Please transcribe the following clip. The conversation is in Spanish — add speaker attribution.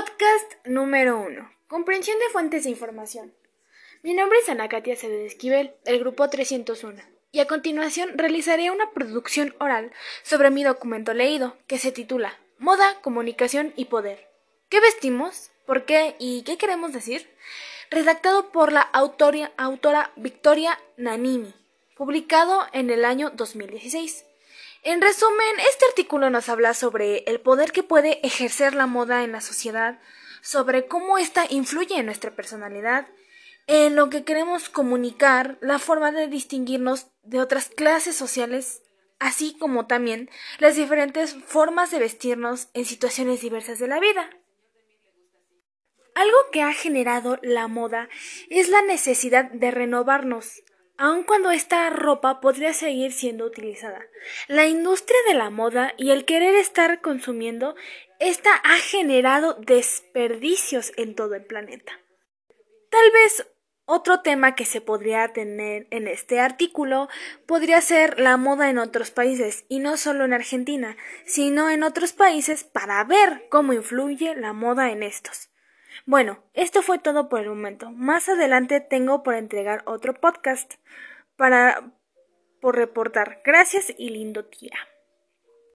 Speaker 1: Podcast número 1. Comprensión de fuentes de información. Mi nombre es Ana Katia Acevedo Esquivel, del grupo 301, y a continuación realizaré una producción oral sobre mi documento leído, que se titula Moda, Comunicación y Poder. ¿Qué vestimos? ¿Por qué? ¿Y qué queremos decir? Redactado por la autora Victoria Nanini, publicado en el año 2016. En resumen, este artículo nos habla sobre el poder que puede ejercer la moda en la sociedad, sobre cómo ésta influye en nuestra personalidad, en lo que queremos comunicar, la forma de distinguirnos de otras clases sociales, así como también las diferentes formas de vestirnos en situaciones diversas de la vida. Algo que ha generado la moda es la necesidad de renovarnos, aun cuando esta ropa podría seguir siendo utilizada. La industria de la moda y el querer estar consumiendo, esta ha generado desperdicios en todo el planeta. Tal vez otro tema que se podría tener en este artículo podría ser la moda en otros países, y no solo en Argentina, sino en otros países para ver cómo influye la moda en estos. Bueno, esto fue todo por el momento. Más adelante tengo por entregar otro podcast para por reportar. Gracias y lindo día.